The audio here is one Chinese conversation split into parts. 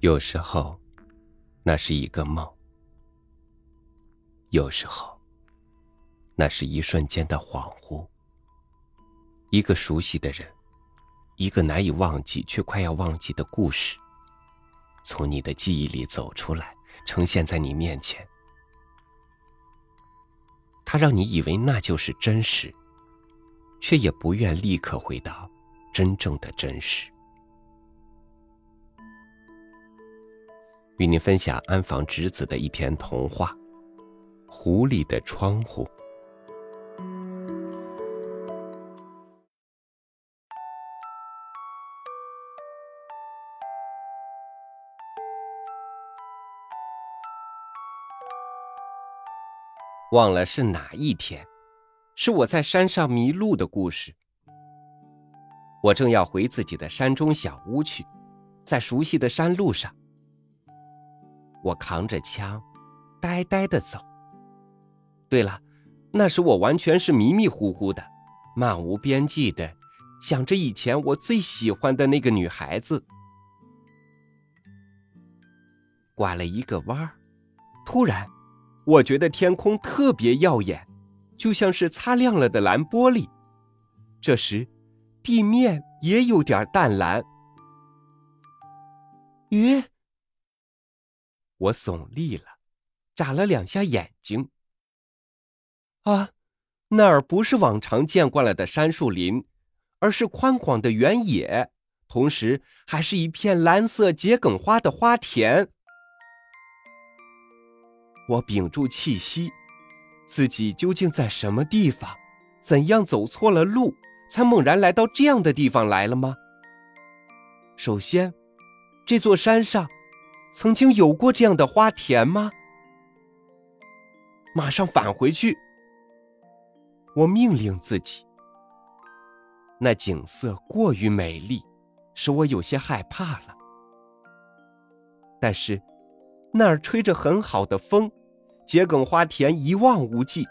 有时候，那是一个梦；有时候，那是一瞬间的恍惚。一个熟悉的人，一个难以忘记却快要忘记的故事，从你的记忆里走出来，呈现在你面前。他让你以为那就是真实，却也不愿立刻回到真正的真实。与您分享安房直子的一篇童话《狐狸的窗户》。忘了是哪一天，是我在山上迷路的故事。我正要回自己的山中小屋去，在熟悉的山路上。我扛着枪，呆呆的走。对了，那时我完全是迷迷糊糊的，漫无边际的想着以前我最喜欢的那个女孩子。拐了一个弯儿，突然，我觉得天空特别耀眼，就像是擦亮了的蓝玻璃。这时，地面也有点淡蓝。咦？我耸立了，眨了两下眼睛。啊，那儿不是往常见惯了的杉树林，而是宽广的原野，同时还是一片蓝色桔梗花的花田。我屏住气息，自己究竟在什么地方？怎样走错了路，才猛然来到这样的地方来了吗？首先，这座山上。曾经有过这样的花田吗？马上返回去。我命令自己。那景色过于美丽，使我有些害怕了。但是，那儿吹着很好的风，桔梗花田一望无际，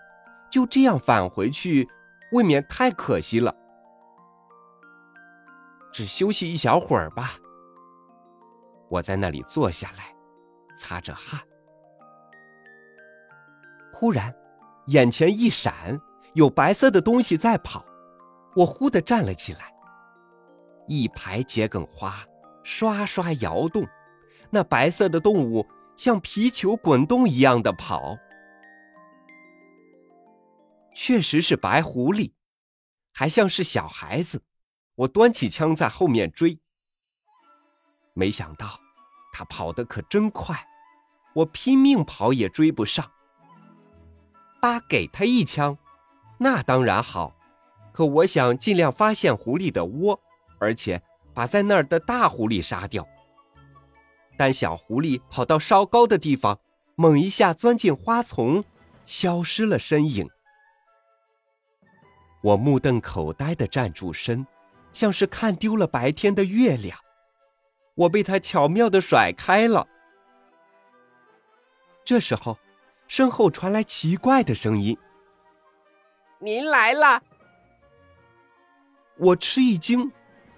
就这样返回去，未免太可惜了。只休息一小会儿吧。我在那里坐下来，擦着汗。忽然，眼前一闪，有白色的东西在跑。我忽地站了起来。一排桔梗花刷刷摇动，那白色的动物像皮球滚动一样的跑。确实是白狐狸，还像是小孩子。我端起枪在后面追。没想到，他跑得可真快，我拼命跑也追不上。八给他一枪，那当然好，可我想尽量发现狐狸的窝，而且把在那儿的大狐狸杀掉。但小狐狸跑到稍高的地方，猛一下钻进花丛，消失了身影。我目瞪口呆的站住身，像是看丢了白天的月亮。我被他巧妙的甩开了。这时候，身后传来奇怪的声音：“您来了！”我吃一惊，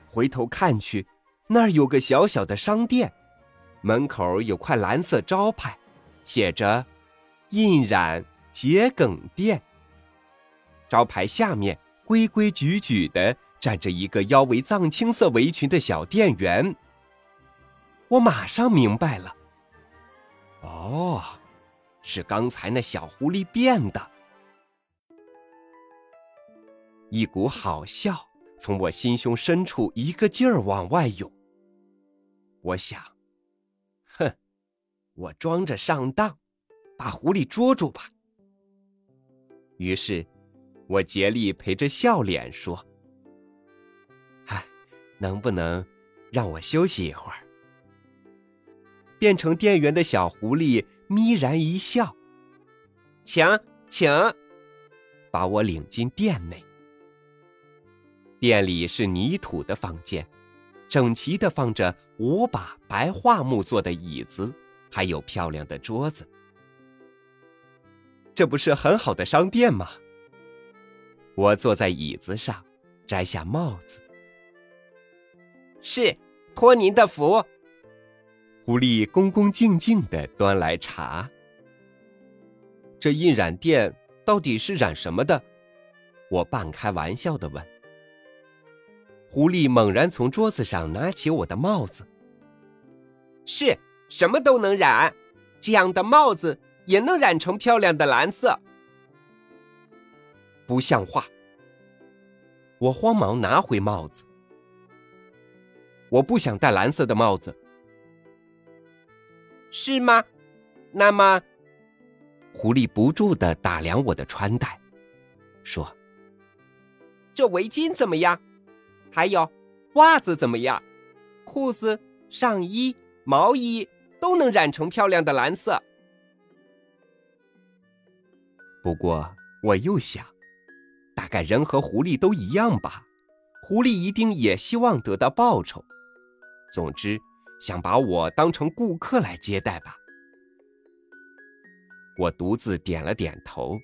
回头看去，那儿有个小小的商店，门口有块蓝色招牌，写着“印染桔梗店”。招牌下面规规矩矩的站着一个腰围藏青色围裙的小店员。我马上明白了，哦，是刚才那小狐狸变的。一股好笑从我心胸深处一个劲儿往外涌。我想，哼，我装着上当，把狐狸捉住吧。于是，我竭力陪着笑脸说：“，能不能让我休息一会儿？”变成店员的小狐狸眯然一笑，请请，把我领进店内。店里是泥土的房间，整齐的放着五把白桦木做的椅子，还有漂亮的桌子。这不是很好的商店吗？我坐在椅子上，摘下帽子。是，托您的福。狐狸恭恭敬敬的端来茶。这印染店到底是染什么的？我半开玩笑的问。狐狸猛然从桌子上拿起我的帽子。是什么都能染，这样的帽子也能染成漂亮的蓝色。不像话！我慌忙拿回帽子。我不想戴蓝色的帽子。是吗？那么，狐狸不住的打量我的穿戴，说：“这围巾怎么样？还有袜子怎么样？裤子、上衣、毛衣都能染成漂亮的蓝色。”不过我又想，大概人和狐狸都一样吧。狐狸一定也希望得到报酬。总之。想把我当成顾客来接待吧？我独自点了点头，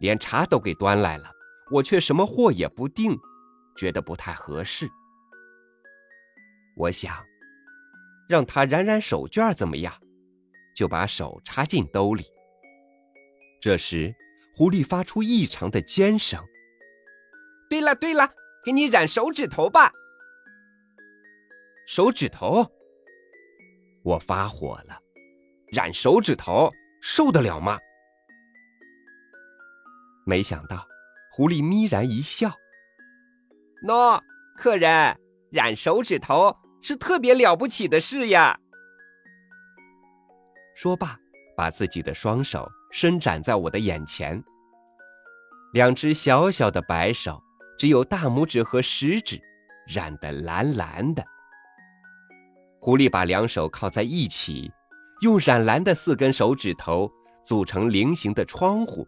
连茶都给端来了，我却什么货也不订，觉得不太合适。我想，让他染染手绢怎么样？就把手插进兜里。这时，狐狸发出异常的尖声。对了对了，给你染手指头吧。手指头。我发火了，染手指头受得了吗？没想到，狐狸眯然一笑：“喏，客人，染手指头是特别了不起的事呀。”说罢，把自己的双手伸展在我的眼前，两只小小的白手，只有大拇指和食指染得蓝蓝的。狐狸把两手靠在一起，用染蓝的四根手指头组成菱形的窗户，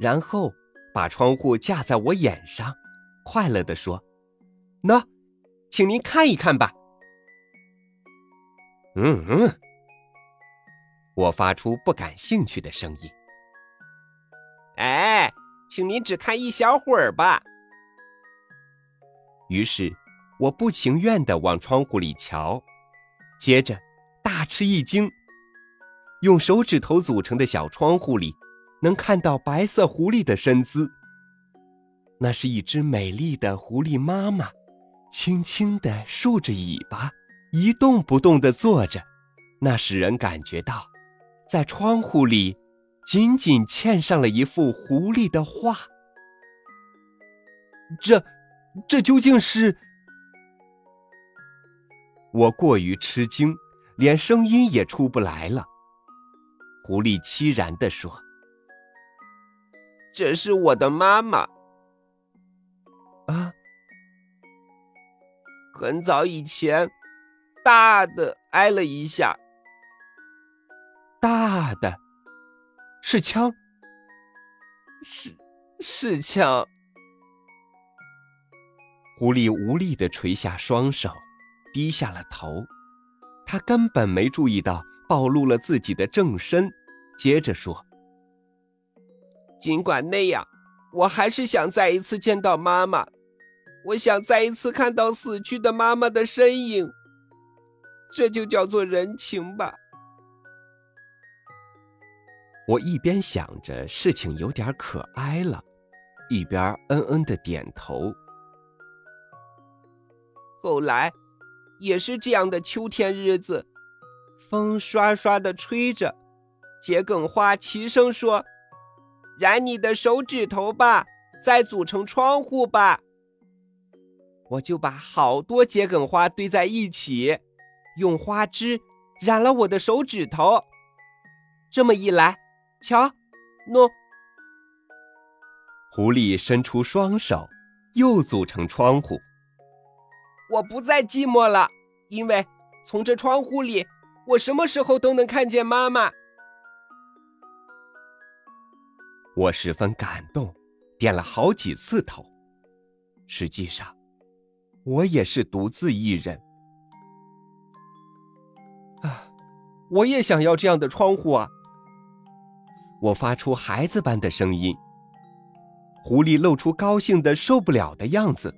然后把窗户架在我眼上，快乐地说：“喏，请您看一看吧。”嗯嗯，我发出不感兴趣的声音。哎，请您只看一小会儿吧。于是，我不情愿地往窗户里瞧。接着，大吃一惊。用手指头组成的小窗户里，能看到白色狐狸的身姿。那是一只美丽的狐狸妈妈，轻轻地竖着尾巴，一动不动地坐着。那使人感觉到，在窗户里，紧紧嵌上了一幅狐狸的画。这，这究竟是？我过于吃惊，连声音也出不来了。狐狸凄然地说：“这是我的妈妈。”啊，很早以前，大的挨了一下。大的，是枪。是，是枪。狐狸无力地垂下双手。低下了头，他根本没注意到暴露了自己的正身。接着说：“尽管那样，我还是想再一次见到妈妈。我想再一次看到死去的妈妈的身影。这就叫做人情吧。”我一边想着事情有点可哀了，一边嗯嗯的点头。后来。也是这样的秋天日子，风刷刷的吹着，桔梗花齐声说：“染你的手指头吧，再组成窗户吧。”我就把好多桔梗花堆在一起，用花枝染了我的手指头。这么一来，瞧，喏，狐狸伸出双手，又组成窗户。我不再寂寞了，因为从这窗户里，我什么时候都能看见妈妈。我十分感动，点了好几次头。实际上，我也是独自一人。啊，我也想要这样的窗户啊！我发出孩子般的声音。狐狸露出高兴的受不了的样子。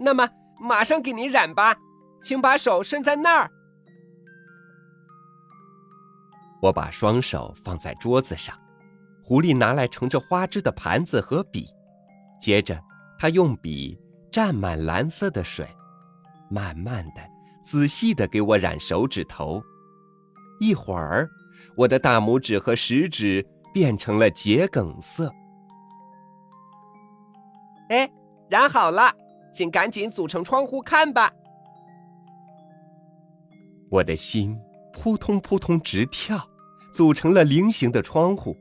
那么。马上给您染吧，请把手伸在那儿。我把双手放在桌子上，狐狸拿来盛着花枝的盘子和笔，接着他用笔蘸满蓝色的水，慢慢的、仔细的给我染手指头。一会儿，我的大拇指和食指变成了桔梗色。哎，染好了，请赶紧组成窗户看吧。我的心扑通扑通直跳，组成了菱形的窗户，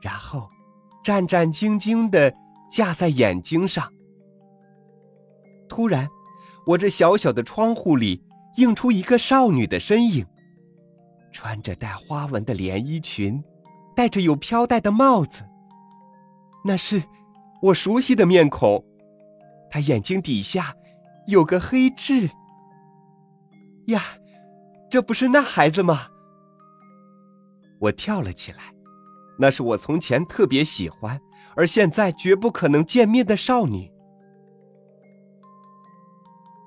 然后战战兢兢的架在眼睛上。突然，我这小小的窗户里映出一个少女的身影，穿着带花纹的连衣裙，戴着有飘带的帽子。那是。我熟悉的面孔，他眼睛底下有个黑痣。呀，这不是那孩子吗？我跳了起来，那是我从前特别喜欢，而现在绝不可能见面的少女。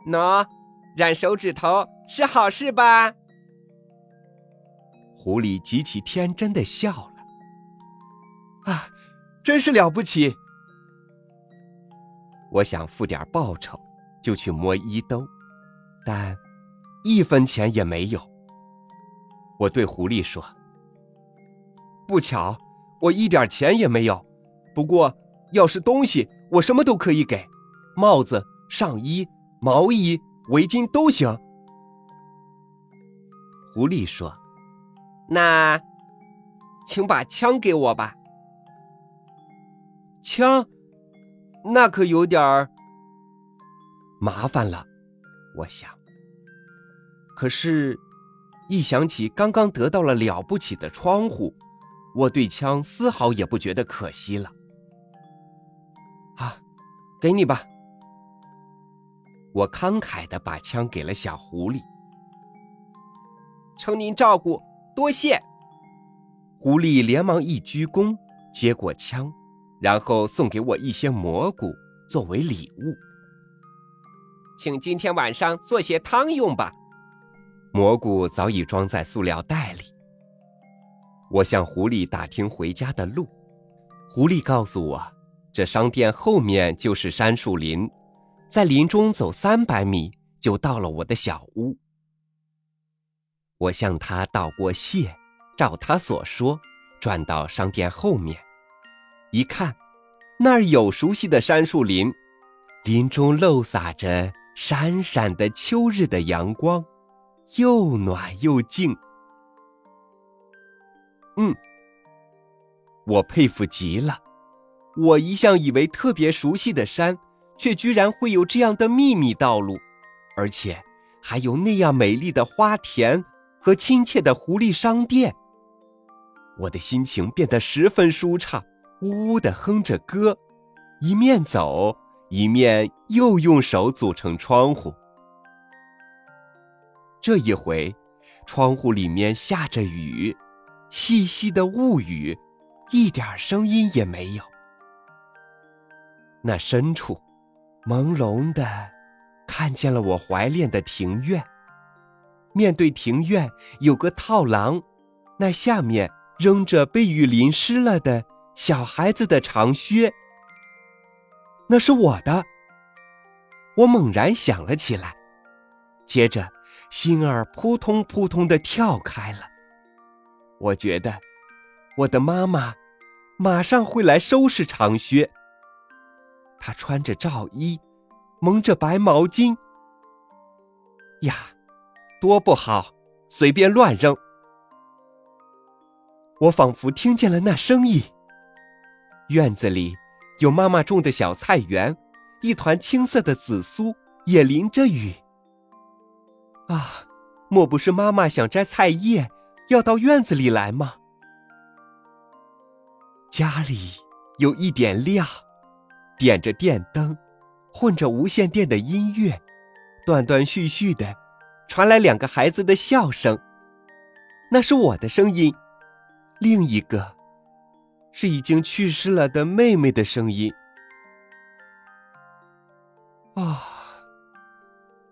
喏，染手指头是好事吧？狐狸极其天真的笑了。啊，真是了不起！我想付点报酬，就去摸衣兜，但一分钱也没有。我对狐狸说：“不巧，我一点钱也没有。不过，要是东西，我什么都可以给，帽子、上衣、毛衣、围巾都行。”狐狸说：“那，请把枪给我吧。”枪。那可有点儿麻烦了，我想。可是，一想起刚刚得到了了不起的窗户，我对枪丝毫也不觉得可惜了。啊，给你吧！我慷慨的把枪给了小狐狸。承您照顾，多谢。狐狸连忙一鞠躬，接过枪。然后送给我一些蘑菇作为礼物，请今天晚上做些汤用吧。蘑菇早已装在塑料袋里。我向狐狸打听回家的路，狐狸告诉我，这商店后面就是杉树林，在林中走三百米就到了我的小屋。我向他道过谢，照他所说，转到商店后面。一看，那儿有熟悉的杉树林，林中漏洒着闪闪的秋日的阳光，又暖又静。嗯，我佩服极了。我一向以为特别熟悉的山，却居然会有这样的秘密道路，而且还有那样美丽的花田和亲切的狐狸商店。我的心情变得十分舒畅。呜呜的哼着歌，一面走一面又用手组成窗户。这一回，窗户里面下着雨，细细的雾雨，一点声音也没有。那深处，朦胧的，看见了我怀恋的庭院。面对庭院有个套廊，那下面扔着被雨淋湿了的。小孩子的长靴，那是我的。我猛然想了起来，接着心儿扑通扑通的跳开了。我觉得我的妈妈马上会来收拾长靴。她穿着罩衣，蒙着白毛巾。呀，多不好！随便乱扔。我仿佛听见了那声音。院子里有妈妈种的小菜园，一团青色的紫苏也淋着雨。啊，莫不是妈妈想摘菜叶，要到院子里来吗？家里有一点亮，点着电灯，混着无线电的音乐，断断续续的传来两个孩子的笑声，那是我的声音，另一个。是已经去世了的妹妹的声音。啊，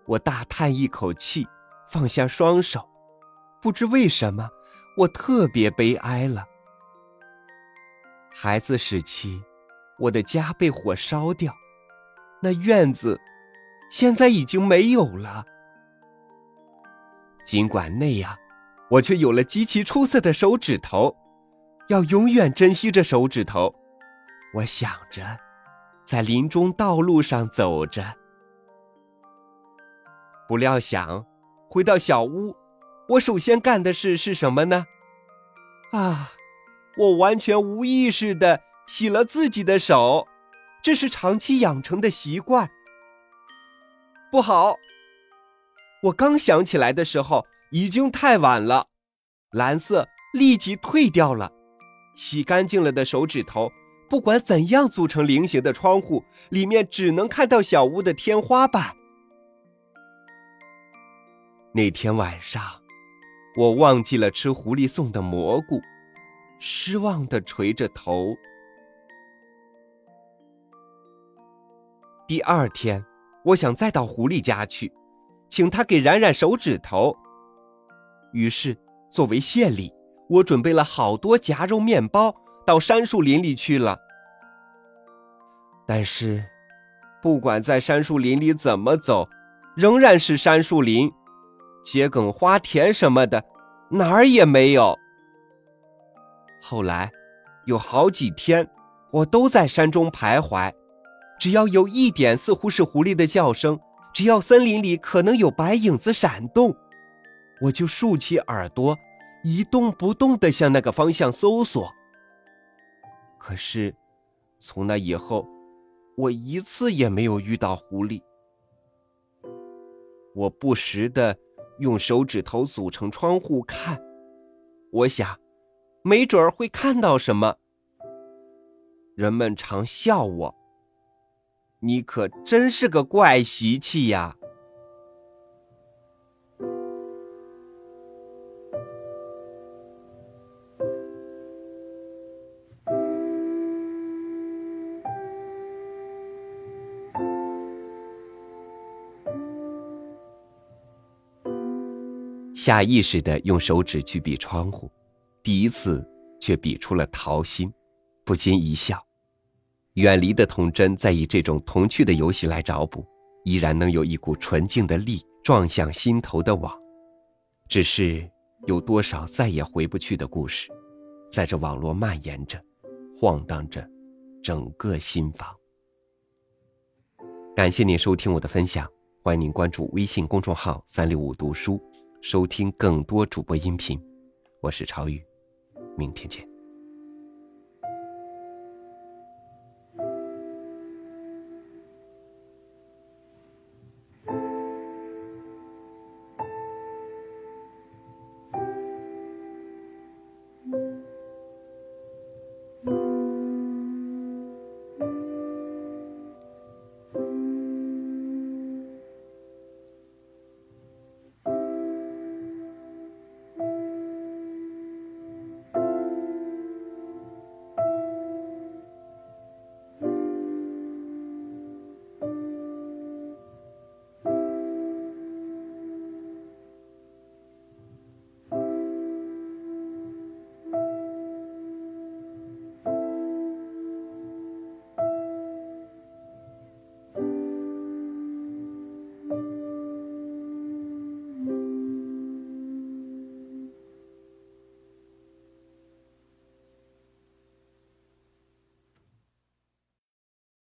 我大叹一口气，放下双手。不知为什么，我特别悲哀了。孩子时期，我的家被火烧掉，那院子现在已经没有了。尽管那样，我却有了极其出色的手指头，要永远珍惜这手指头。我想着，在林中道路上走着，不料想回到小屋，我首先干的事是什么呢？啊！我完全无意识的洗了自己的手，这是长期养成的习惯。不好！我刚想起来的时候，已经太晚了，蓝色立即退掉了。洗干净了的手指头，不管怎样组成菱形的窗户，里面只能看到小屋的天花板。那天晚上，我忘记了吃狐狸送的蘑菇。失望的垂着头。第二天，我想再到狐狸家去，请他给染染手指头。于是，作为谢礼，我准备了好多夹肉面包，到杉树林里去了。但是，不管在杉树林里怎么走，仍然是杉树林，桔梗花田什么的，哪儿也没有。后来，有好几天，我都在山中徘徊。只要有一点似乎是狐狸的叫声，只要森林里可能有白影子闪动，我就竖起耳朵，一动不动的向那个方向搜索。可是，从那以后，我一次也没有遇到狐狸。我不时的用手指头组成窗户看，我想。没准儿会看到什么。人们常笑我：“你可真是个怪习气呀！”下意识的用手指去比窗户。第一次却比出了桃心，不禁一笑。远离的童真，在以这种童趣的游戏来找补，依然能有一股纯净的力撞向心头的网。只是有多少再也回不去的故事，在这网络蔓延着，晃荡着整个心房。感谢您收听我的分享，欢迎您关注微信公众号“三六五读书”，收听更多主播音频。我是超宇。明天见。